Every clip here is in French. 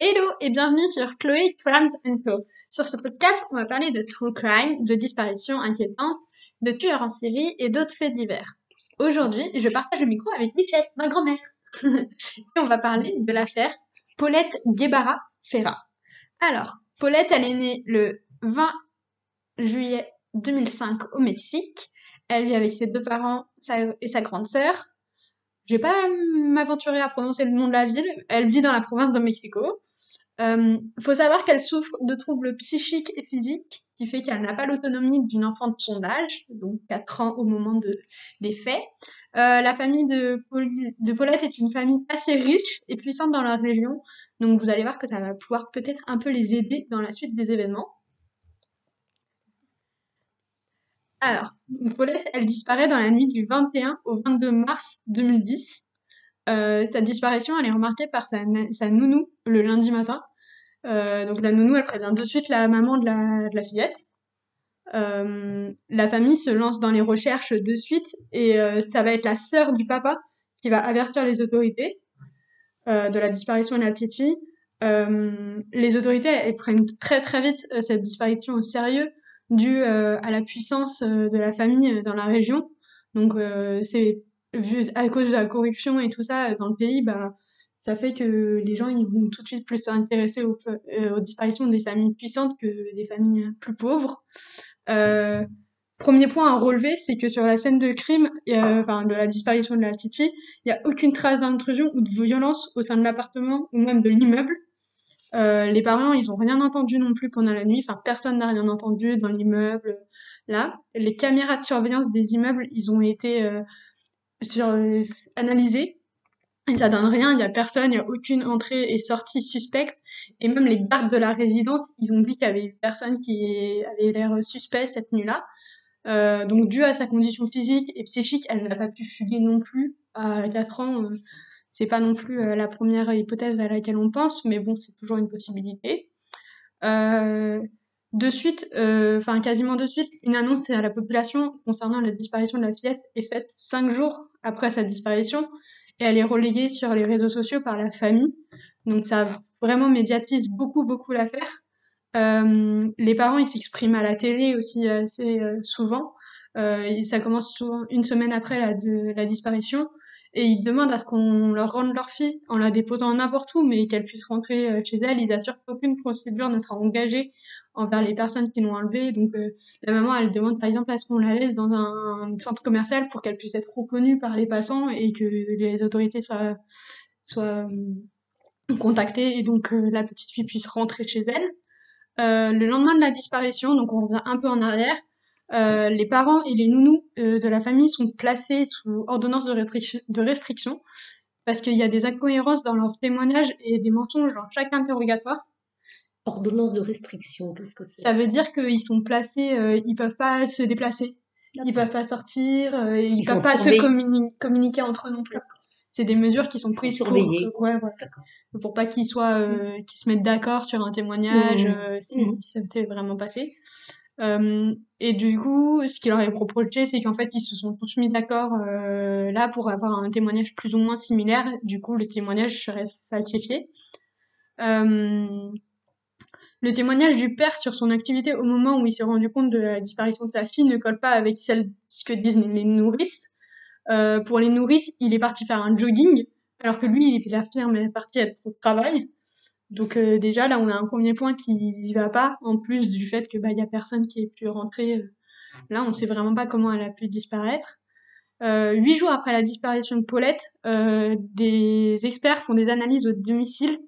Hello et bienvenue sur Chloé Crimes Co. Sur ce podcast, on va parler de true crime, de disparitions inquiétantes, de tueurs en série et d'autres faits divers. Aujourd'hui, je partage le micro avec Michel, ma grand-mère. et on va parler de l'affaire Paulette Guevara Ferra. Alors, Paulette, elle est née le 20 juillet 2005 au Mexique. Elle vit avec ses deux parents et sa grande sœur. Je vais pas m'aventurer à prononcer le nom de la ville. Elle vit dans la province de Mexico. Euh, faut savoir qu'elle souffre de troubles psychiques et physiques, qui fait qu'elle n'a pas l'autonomie d'une enfant de son âge, donc 4 ans au moment de, des faits. Euh, la famille de, de Paulette est une famille assez riche et puissante dans la région, donc vous allez voir que ça va pouvoir peut-être un peu les aider dans la suite des événements. Alors, Paulette, elle disparaît dans la nuit du 21 au 22 mars 2010. Euh, sa disparition, elle est remarquée par sa, nounou le lundi matin. Euh, donc la nounou, elle prévient de suite la maman de la, fillette. Euh, la famille se lance dans les recherches de suite et ça va être la sœur du papa qui va avertir les autorités de la disparition de la petite fille. les autorités, prennent très très vite cette disparition au sérieux euh, à la puissance de la famille dans la région. Donc c'est vu à cause de la corruption et tout ça dans le pays, bah ça fait que les gens ils vont tout de suite plus s'intéresser aux, aux, disparitions des familles puissantes que des familles plus pauvres. Euh, premier point à relever, c'est que sur la scène de crime, enfin de la disparition de la petite fille, il n'y a aucune trace d'intrusion ou de violence au sein de l'appartement ou même de l'immeuble. Euh, les parents, ils ont rien entendu non plus pendant la nuit. Enfin, personne n'a rien entendu dans l'immeuble. Là, les caméras de surveillance des immeubles, ils ont été euh, sur, euh, analysées. Et ça donne rien, il y a personne, il y a aucune entrée et sortie suspecte. Et même les gardes de la résidence, ils ont dit qu'il y avait personne qui avait l'air suspect cette nuit-là. Euh, donc, dû à sa condition physique et psychique, elle n'a pas pu fuguer non plus à 4 ans. C'est pas non plus euh, la première hypothèse à laquelle on pense, mais bon, c'est toujours une possibilité. Euh, de suite, euh, enfin quasiment de suite, une annonce à la population concernant la disparition de la fillette est faite cinq jours après sa disparition et elle est relayée sur les réseaux sociaux par la famille. Donc ça vraiment médiatise beaucoup beaucoup l'affaire. Euh, les parents ils s'expriment à la télé aussi assez souvent. Euh, ça commence souvent une semaine après la, de, la disparition et ils demandent à ce qu'on leur rende leur fille en la déposant n'importe où, mais qu'elle puisse rentrer euh, chez elle. Ils assurent qu'aucune procédure ne sera engagée envers les personnes qui l'ont enlevée. Donc euh, la maman, elle demande par exemple à ce qu'on la laisse dans un, centre commercial pour qu'elle puisse être reconnue par les passants et que les autorités soient, euh, contactées et donc la petite fille puisse rentrer chez elle. le lendemain de la disparition, donc on revient un peu en arrière, euh, les parents et les nounous euh, de la famille sont placés sous ordonnance de, de restriction parce qu'il y a des incohérences dans leurs témoignages et des mensonges dans chaque interrogatoire. Ordonnance de restriction, qu'est-ce que c'est? Ça veut dire qu'ils sont placés, euh, ils peuvent pas se déplacer, ils peuvent pas sortir, euh, ils, ils peuvent pas se communiquer entre eux non plus. C'est des mesures qui sont prises pour, ouais, pour pas qu'ils soient, euh, qu'ils se mettent d'accord sur un témoignage mmh. si mmh. ça s'était vraiment passé. Euh, et du coup, ce qui leur est reproché, c'est qu'en fait, ils se sont tous mis d'accord euh, là pour avoir un témoignage plus ou moins similaire. Du coup, le témoignage serait falsifié. Euh, le témoignage du père sur son activité au moment où il s'est rendu compte de la disparition de sa fille ne colle pas avec celle ce que disent les nourrices. Pour les nourrices, il est parti faire un jogging, alors que lui, il, la firme est parti être au travail. Donc euh, déjà là on a un premier point qui y va pas en plus du fait que bah il y a personne qui est pu rentrer. Euh, là on sait vraiment pas comment elle a pu disparaître. Euh, huit jours après la disparition de Paulette, des experts font des analyses au domicile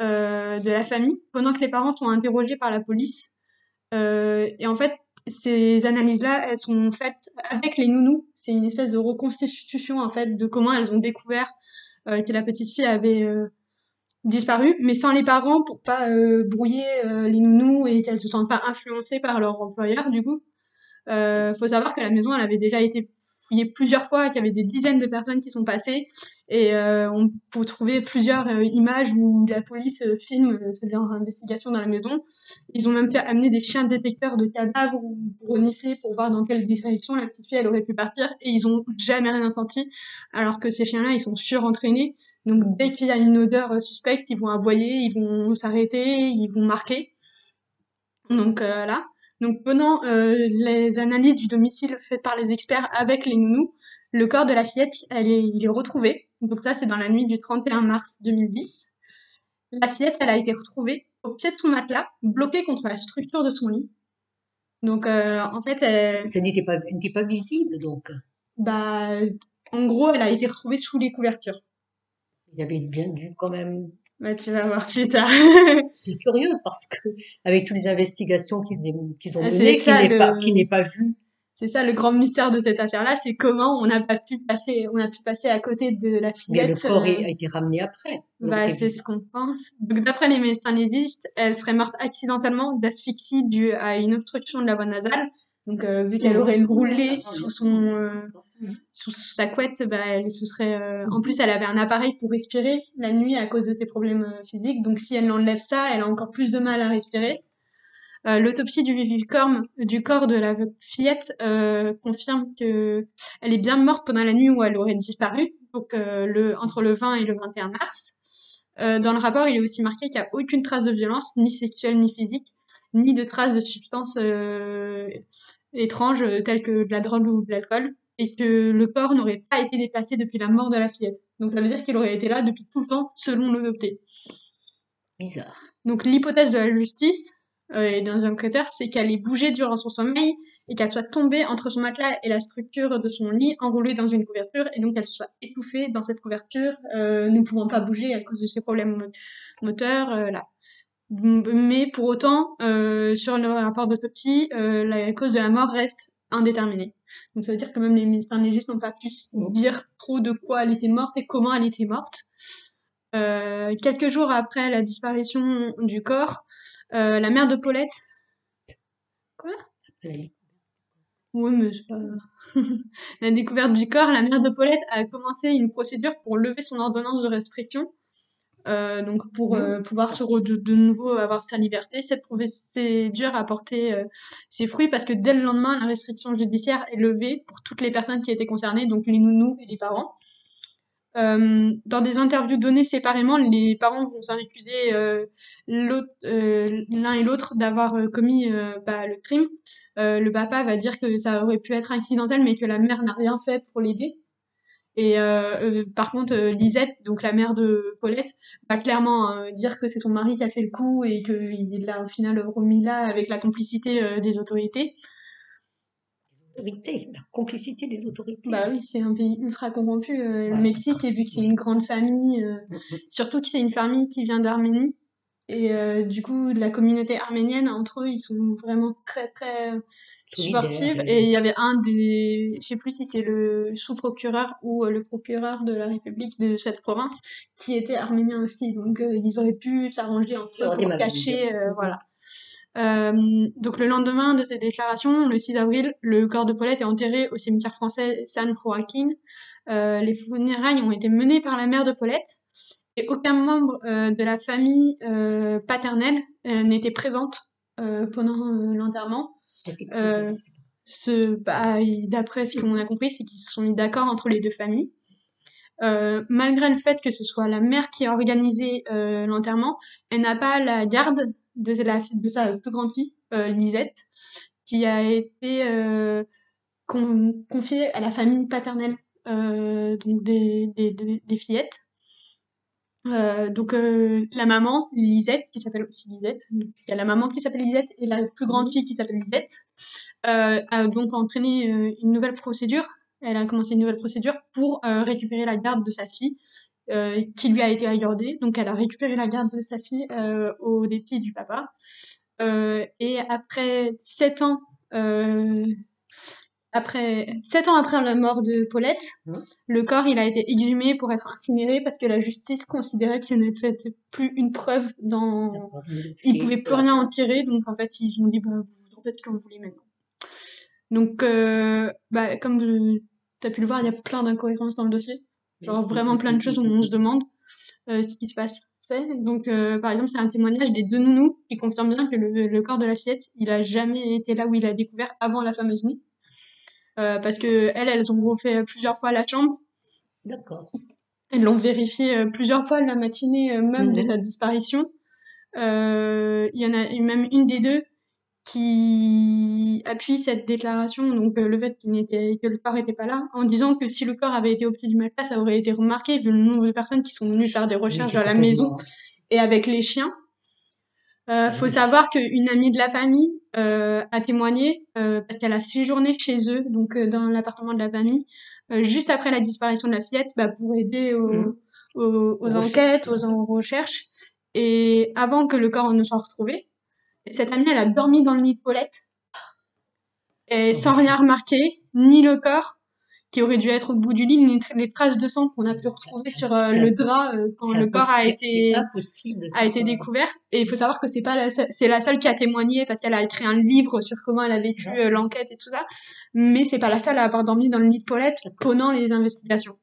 de la famille pendant que les parents sont interrogés par la police. et en fait ces analyses-là, elles sont faites avec les nounous. C'est une espèce de reconstitution en fait de comment elles ont découvert que la petite fille avait disparu, mais sans les parents pour pas euh, brouiller euh, les nounous et qu'elles se sentent pas influencées par leur employeur du coup. Euh, faut savoir que la maison elle avait déjà été fouillée plusieurs fois, qu'il y avait des dizaines de personnes qui sont passées et euh, on peut trouver plusieurs images où la police filme leur investigation dans la maison. Ils ont même fait amener des chiens détecteurs de cadavres pour renifler pour voir dans quelle direction la petite fille elle aurait pu partir et ils ont jamais rien senti alors que ces chiens-là ils sont surentraînés Donc dès qu'il y a une odeur suspecte, ils vont aboyer, ils vont s'arrêter, ils vont marquer. Donc là. Donc pendant les analyses du domicile faites par les experts avec les nounous, le corps de la fillette, elle est, il est retrouvé. Donc ça, c'est dans la nuit du 31 mars 2010. La fillette, elle a été retrouvée au pied de son matelas, bloquée contre la structure de son lit. Donc, euh, en fait, elle, Ça n'était pas, elle n'était pas visible, donc. bah, en gros, elle a été retrouvée sous les couvertures. Ils avaient bien dû quand même. Bah, tu vas voir plus tard. C'est curieux parce que, avec toutes les investigations qu'ils ont Ah, menées, qui n'est le- pas, qui n'est pas vu. C'est ça le grand mystère de cette affaire-là, c'est comment on n'a pas pu passer, on a pu passer à côté de la Mais fillette. le corps euh, a été ramené après. Bah, c'est ce qu'on pense. Donc, d'après les médecins légistes, elle serait morte accidentellement d'asphyxie due à une obstruction de la voie nasale. Donc, euh, vu qu'elle aurait roulé sous son, euh. Sous sa couette, bah, elle se serait, euh, en plus, elle avait un appareil pour respirer la nuit à cause de ses problèmes euh, physiques. Donc, si elle enlève ça, elle a encore plus de mal à respirer. Euh, L'autopsie du, du du corps de la fillette confirme que elle est bien morte pendant la nuit où elle aurait disparu, donc le, entre le 20 et le 21 mars. Dans le rapport, il est aussi marqué qu'il n'y a aucune trace de violence, ni sexuelle ni physique, ni de traces de substances étranges telles que de la drogue ou de l'alcool, et que le corps n'aurait pas été déplacé depuis la mort de la fillette. Donc ça veut dire qu'il aurait été là depuis tout le temps, selon l'autopsie. bizarre. Donc l'hypothèse de la justice euh, et d'un enquêteur, c'est qu'elle ait bougé durant son sommeil et qu'elle soit tombée entre son matelas et la structure de son lit, enroulée dans une couverture, et donc qu'elle se soit étouffée dans cette couverture, euh, ne pouvant pas bouger à cause de ses problèmes mo- moteurs. euh, là. Mais pour autant, euh, sur le rapport d'autopsie, la cause de la mort reste indéterminée. Donc ça veut dire que même les médecins légistes n'ont pas pu dire trop de quoi elle était morte et comment elle était morte. Euh, quelques jours après la disparition du corps, euh, la mère de Paulette. Oui, mais c'est pas. la découverte du corps, la mère de Paulette a commencé une procédure pour lever son ordonnance de restriction. Euh, donc pour euh, pouvoir se re- de, de nouveau avoir sa liberté, cette procédure a porté euh, ses fruits parce que dès le lendemain, la restriction judiciaire est levée pour toutes les personnes qui étaient concernées, donc les nounous et les parents. Euh, dans des interviews données séparément, les parents vont s'en accuser euh, euh, l'un et l'autre d'avoir commis euh, bah, le crime. Euh, le papa va dire que ça aurait pu être accidentel, mais que la mère n'a rien fait pour l'aider. Et euh, euh, par contre, euh, Lisette, donc la mère de Paulette, va clairement dire que c'est son mari qui a fait le coup et qu'il l'a au final remis là avec la complicité euh, des autorités. autorité, la complicité des autorités. Bah oui, c'est un pays ultra corrompu, euh, le Mexique, et vu que c'est une grande famille, surtout que c'est une famille qui vient d'Arménie, et du coup, de la communauté arménienne, entre eux, ils sont vraiment très très Sportive. euh, Et il y avait un des, je sais plus si c'est le sous-procureur ou euh, le procureur de la République de cette province qui était arménien aussi. Donc euh, ils auraient pu s'arranger eux été pour cacher, euh, voilà. Euh, donc le lendemain de cette déclaration, le 6 avril, le corps de Paulette est enterré au cimetière français San Joaquin. Euh, les funérailles ont été menées par la mère de Paulette et aucun membre euh, de la famille euh, paternelle euh, n'était présente euh, pendant euh, l'enterrement. Euh, bah, d'après ce qu'on a compris, c'est qu'ils se sont mis d'accord entre les deux familles. Euh, malgré le fait que ce soit la mère qui a organisé euh, l'enterrement, elle n'a pas la garde de, la, de sa plus grande fille, euh, Lisette, qui a été euh, con- confiée à la famille paternelle euh, donc des, des, des, des fillettes. Euh, donc euh, la maman, Lisette, qui s'appelle aussi Lisette, il y a la maman qui s'appelle Lisette et la plus grande fille qui s'appelle Lisette, euh, a donc entraîné euh, une nouvelle procédure. Elle a commencé une nouvelle procédure pour euh, récupérer la garde de sa fille, qui lui a été accordée. Donc elle a récupéré la garde de sa fille au dépit du papa. Et après sept ans, après sept ans après la mort de Paulette, Mhm. le corps il a été exhumé pour être incinéré parce que la justice considérait que ce n'était plus une preuve dans ils pouvaient plus rien en tirer, donc en fait ils ont dit bah vous en faites ce que vous voulez maintenant. Donc euh, bah comme tu as pu le voir, il y a plein d'incohérences dans le dossier, genre vraiment plein de choses où on se demande euh, ce qui se passe. Donc euh, par exemple c'est un témoignage des deux nounous qui confirment bien que le, le corps de la fillette il a jamais été là où il a découvert avant la fameuse nuit. Euh, parce que elles, elles ont refait plusieurs fois la chambre D'accord. Elles l'ont vérifié euh, plusieurs fois la matinée euh, même de Mhm. sa disparition. Il y en a même une des deux qui appuie cette déclaration, donc euh, le fait qu'il n'était, que le corps n'était pas là, en disant que si le corps avait été au pied du matelas, ça aurait été remarqué vu le nombre de personnes qui sont venues faire des Oui, recherches c'est à la maison et avec les chiens. Euh, faut savoir qu'une amie de la famille euh, a témoigné euh, parce qu'elle a séjourné chez eux, donc euh, dans l'appartement de la famille, juste après la disparition de la fillette, bah, pour aider aux, Mhm. aux, enquêtes, aux, aux recherches, et avant que le corps ne soit retrouvé. Cette amie, elle a dormi dans le lit de Paulette, et sans rien remarquer, ni le corps qui aurait dû être au bout du lit, les traces de sang qu'on a pu retrouver sur euh, le drap euh, quand le corps a été a été découvert. Et il faut savoir que c'est pas la c'est la seule qui a témoigné parce qu'elle a écrit un livre sur comment elle a vécu Ouais. euh, l'enquête et tout ça. Mais c'est pas la seule à avoir dormi dans le lit de Paulette pendant les investigations.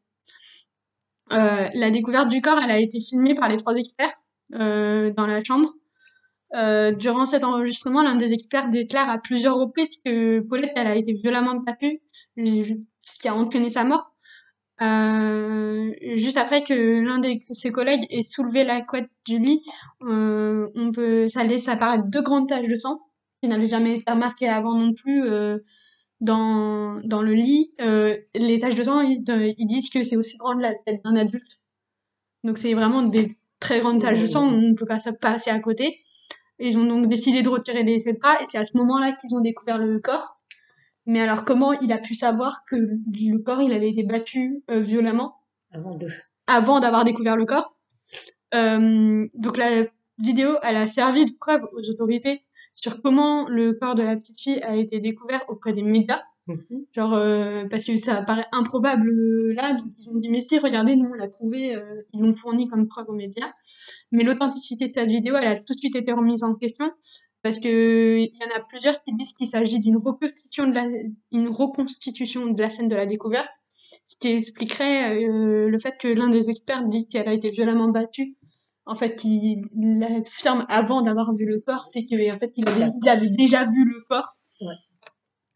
Euh, la découverte du corps, elle a été filmée par les trois experts euh, dans la chambre. Euh, durant cet enregistrement, l'un des experts déclare à plusieurs reprises que Paulette, elle a été violemment battue, ce qui a entraîné sa mort. Euh, juste après que l'un de ses collègues ait soulevé la couette du lit, euh, on peut, ça laisse apparaître deux grandes taches de sang qui n'avaient jamais été remarquées avant non plus euh, dans dans le lit. Les taches de sang, ils, ils disent que c'est aussi grand que la tête d'un adulte. Donc c'est vraiment des très grandes taches de sang, on ne peut pas passer à côté. Ils ont donc décidé de retirer les bras et c'est à ce moment-là qu'ils ont découvert le corps. Mais alors comment il a pu savoir que le corps il avait été battu euh, violemment? Avant de... avant d'avoir découvert le corps Euh, Donc la vidéo elle a servi de preuve aux autorités sur comment le corps de la petite fille a été découvert auprès des médias. Mhm. Genre euh, parce que ça paraît improbable euh, là, donc ils ont dit mais si regardez nous on l'a trouvé, euh, ils l'ont fourni comme preuve aux médias. Mais l'authenticité de cette vidéo elle a tout de suite été remise en question parce que il y en a plusieurs qui disent qu'il s'agit d'une reconstitution de la une reconstitution de la scène de la découverte, ce qui expliquerait euh, le fait que l'un des experts dit qu'elle a été violemment battue. En fait, qu'il l'affirme avant d'avoir vu le corps, c'est que en fait il avait, il avait déjà vu le corps. Ouais.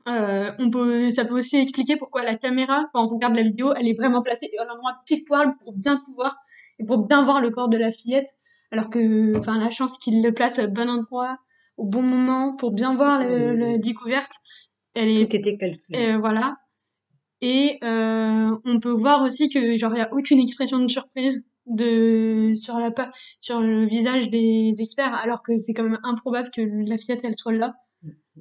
Euh, on peut, ça peut aussi expliquer pourquoi la caméra, quand on regarde la vidéo, elle est vraiment placée à l'endroit pile poil pour bien tout voir et pour bien voir le corps de la fillette, alors que, enfin, la chance qu'il le place au bon endroit, au bon moment, pour bien voir le, le découverte, elle est, Tout était calculé. euh, voilà. Et euh, on peut voir aussi que genre il y a aucune expression de surprise de sur la sur le visage des experts, alors que c'est quand même improbable que la fillette elle soit là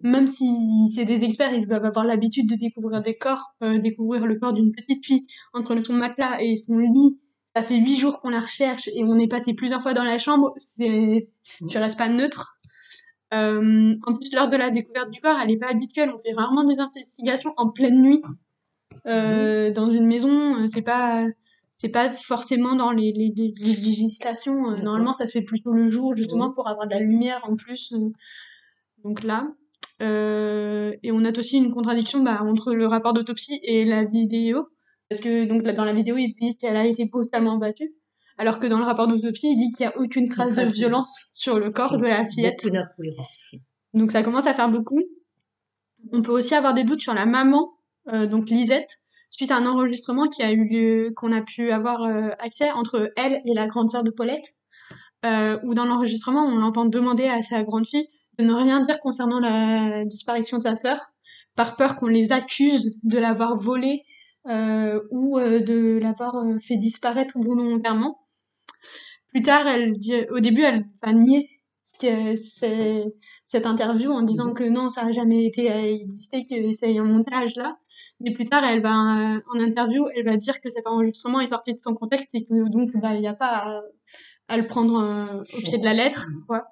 même si c'est des experts, ils doivent avoir l'habitude de découvrir des corps, euh, découvrir le corps d'une petite fille entre son matelas et son lit. Ça fait huit jours qu'on la recherche et on est passé plusieurs fois dans la chambre. C'est, tu restes pas neutre. Euh, en plus, lors de la découverte du corps, elle est pas habituelle. On fait rarement des investigations en pleine nuit euh, dans une maison. euh, C'est pas, c'est pas forcément dans les, les, les- les législations. Euh. Normalement, ça se fait plutôt le jour, justement, pour avoir de la lumière en plus. Donc là, et on note aussi une contradiction bah, entre le rapport d'autopsie et la vidéo. Parce que donc dans la vidéo, il dit qu'elle a été brutalement battue. Alors que dans le rapport d'autopsie, il dit qu'il n'y a aucune trace de trace de- violence sur le corps de la fillette. Donc ça commence à faire beaucoup. On peut aussi avoir des doutes sur la maman, euh, donc Lisette, suite à un enregistrement qui a eu lieu, qu'on a pu avoir euh, accès entre elle et la grande sœur de Paulette, euh, où dans l'enregistrement, on l'entend demander à sa grande fille de ne rien dire concernant la disparition de sa sœur, par peur qu'on les accuse de l'avoir volée euh, ou euh, de l'avoir euh, fait disparaître volontairement. Plus tard, elle dit, au début, elle va nier cette interview en disant que non, ça n'a jamais été existé, que c'est un montage là. Mais plus tard, elle va euh, en interview, elle va dire que cet enregistrement est sorti de son contexte et que donc bah il n'y a pas à, à le prendre euh, au pied de la lettre. Quoi.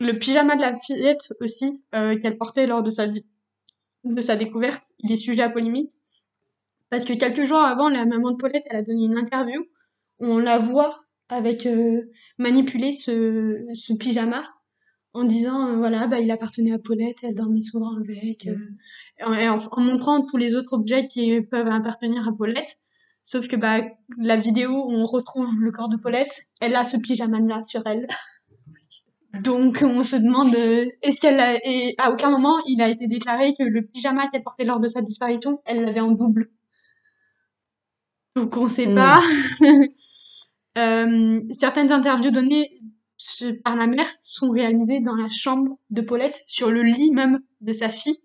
Le pyjama de la fillette aussi euh, qu'elle portait lors de sa de sa découverte, il est sujet à polémique parce que quelques jours avant, la maman de Paulette, elle a donné une interview où on la voit avec euh, manipuler ce, ce pyjama en disant euh, voilà bah il appartenait à Paulette elle dormait souvent avec euh, en, et en- en montrant tous les autres objets qui peuvent appartenir à Paulette. Sauf que bah la vidéo où on retrouve le corps de Paulette elle a ce pyjama là sur elle. Donc on se demande euh, est-ce qu'elle a et à aucun moment il a été déclaré que le pyjama qu'elle portait lors de sa disparition elle l'avait en double. Donc on sait Mm. pas. Euh, certaines interviews données par la mère sont réalisées dans la chambre de Paulette, sur le lit même de sa fille.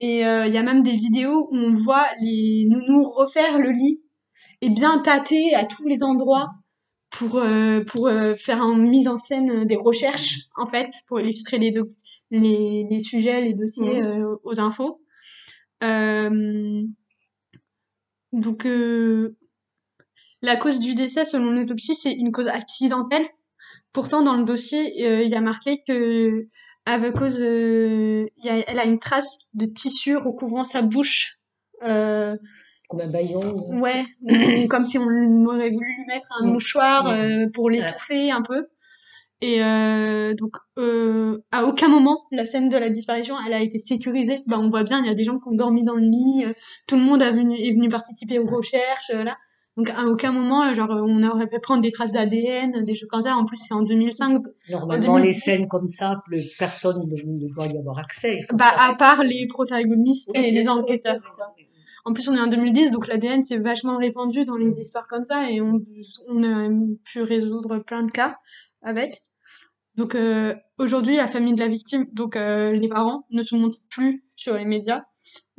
Et euh, il y a même des vidéos où on voit les nounous refaire le lit et bien tâter à tous les endroits pour, euh, pour euh, faire une mise en scène des recherches, en fait, pour illustrer les, do- les, les sujets, les dossiers aux infos. Donc, la cause du décès, selon l'autopsie, c'est une cause accidentelle. Pourtant, dans le dossier, euh, il y a marqué que, à cause, euh, il y a, elle a une trace de tissu recouvrant sa bouche. Euh, Comme un baillon. ou- ouais, ou comme si on aurait voulu lui mettre un Mm. mouchoir Mm. euh, pour l'étouffer un peu. Et donc, à aucun moment, la scène de la disparition, elle a été sécurisée. Bah, on voit bien, il y a des gens qui ont dormi dans le lit, tout le monde a venu, est venu participer aux recherches, là. Donc, à aucun moment, genre, on aurait pu prendre des traces d'ADN, des choses comme ça. En plus, c'est en 2005. Normalement, les 2010. scènes comme ça, personne ne, doit y avoir accès. Bah, à part les protagonistes Oui, et les enquêteurs. oui. En plus, on est en 2010, donc l'ADN c'est vachement répandu dans les histoires comme ça et on, on a pu résoudre plein de cas avec. Donc euh, aujourd'hui, la famille de la victime, donc euh, les parents, ne se montrent plus sur les médias.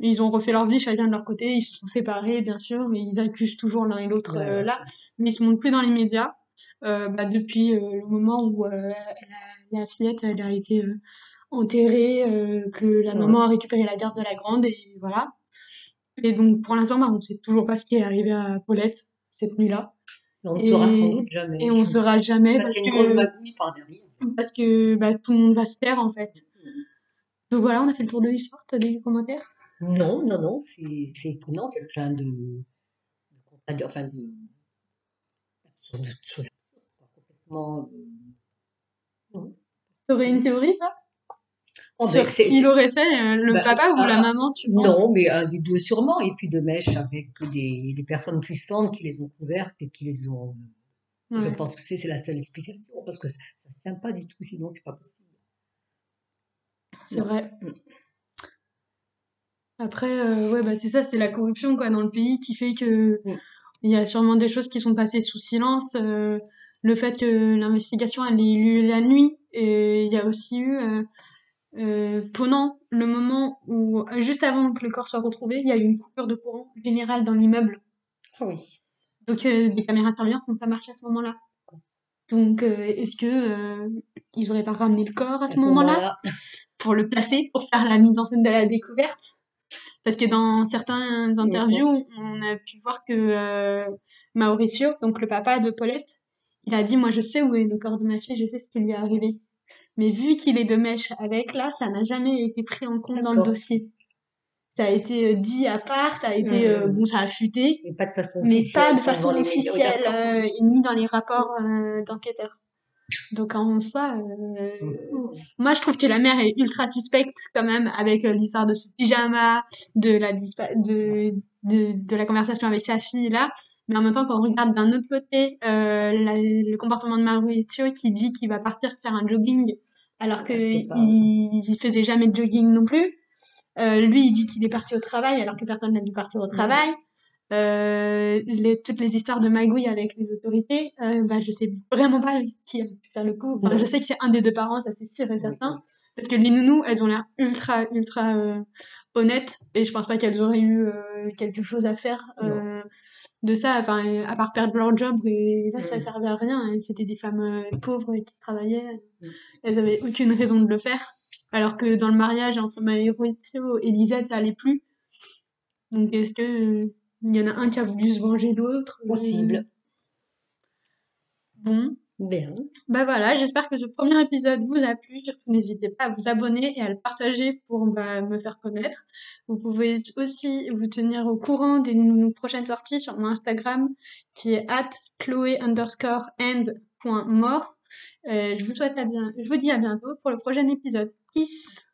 Ils ont refait leur vie chacun de leur côté, ils se sont séparés bien sûr, mais ils accusent toujours l'un et l'autre Ouais, euh, là. Mais ils se montrent plus dans les médias euh, bah, depuis euh, le moment où la, la fillette elle a été enterrée, que la Ouais. maman a récupéré la garde de la grande et voilà. Et donc, pour l'instant, bah, on sait toujours pas ce qui est arrivé à Paulette cette nuit-là. On ne saura sans doute jamais. Et on saura jamais Parce parce, qu'il y a une grosse que, magouille par derrière. parce que bah, tout le monde va se taire, en fait. Donc voilà, on a fait le tour de l'histoire. T'as des commentaires? Non, non, non, c'est étonnant, c'est plein de, enfin de, de choses complètement. euh, T'aurais une théorie, Oh, Sur qui l'aurait fait, euh, le Bah, papa ou ah, la maman, tu penses? Non, mais un des deux sûrement, et puis de mèches avec des, des personnes puissantes qui les ont couvertes et qui les ont. Je pense que c'est la seule explication, parce que ça ne se tient pas du tout, sinon c'est pas possible. C'est vrai. Après, euh, ouais, bah c'est ça, c'est la corruption quoi dans le pays qui fait que Mm. il y a sûrement des choses qui sont passées sous silence. euh, le fait que l'investigation elle ait eu lieu la nuit et il y a aussi eu euh, euh, pendant le moment où juste avant que le corps soit retrouvé, il y a eu une coupure de courant générale dans l'immeuble. Ah oui. Donc euh, les caméras de surveillance n'ont pas marché à ce moment-là. Donc euh, est-ce que euh, ils auraient pas ramené le corps à À ce moment-là? pour le placer, pour faire la mise en scène de la découverte? Parce que dans certains interviews, on a pu voir que euh, Mauricio, donc le papa de Paulette, il a dit Moi, je sais où est le corps de ma fille, je sais ce qui lui est arrivé. Mais vu qu'il est de mèche avec, là, ça n'a jamais été pris en compte dans le dossier. Ça a été euh, dit à part, ça a été. Euh, bon, ça a fuité, Et pas de façon mais officielle. pas de façon officielle, euh, ni dans les rapports d'enquêteurs. Donc en soi, euh, Mhm. moi, je trouve que la mère est ultra suspecte quand même avec euh, l'histoire de ce pyjama, de la de, de de la conversation avec sa fille là. Mais en même temps, quand on regarde d'un autre côté euh, la- le comportement de Mauricio qui dit qu'il va partir faire un jogging alors pas- il, faisait jamais de jogging non plus. Euh, lui, il dit qu'il est parti au travail alors que personne n'a dû partir au travail. Euh, les, toutes les histoires de magouille avec les autorités, euh, bah, je sais vraiment pas qui a pu faire le coup. Enfin, je sais que c'est un des deux parents, ça c'est sûr et certain. Parce que les nounous, elles ont l'air ultra, ultra euh, honnêtes et je pense pas qu'elles auraient eu euh, quelque chose à faire euh, de ça. Enfin, euh, à part perdre leur job et là, ça servait à rien. C'était des femmes euh, pauvres qui travaillaient. Elles avaient aucune raison de le faire. Alors que dans le mariage entre Mauricio et Lisette, ça allait plus. Donc est-ce que euh, il y en a un qui a voulu se venger de l'autre euh, Possible. Bon, Bien. bah voilà, j'espère que ce premier épisode vous a plu. Surtout, n'hésitez pas à vous abonner et à le partager pour bah, me faire connaître. Vous pouvez aussi vous tenir au courant des prochaines sorties sur mon Instagram qui est at chloé underscore. Euh, je vous souhaite à bien, je vous dis à bientôt pour le prochain épisode. Peace!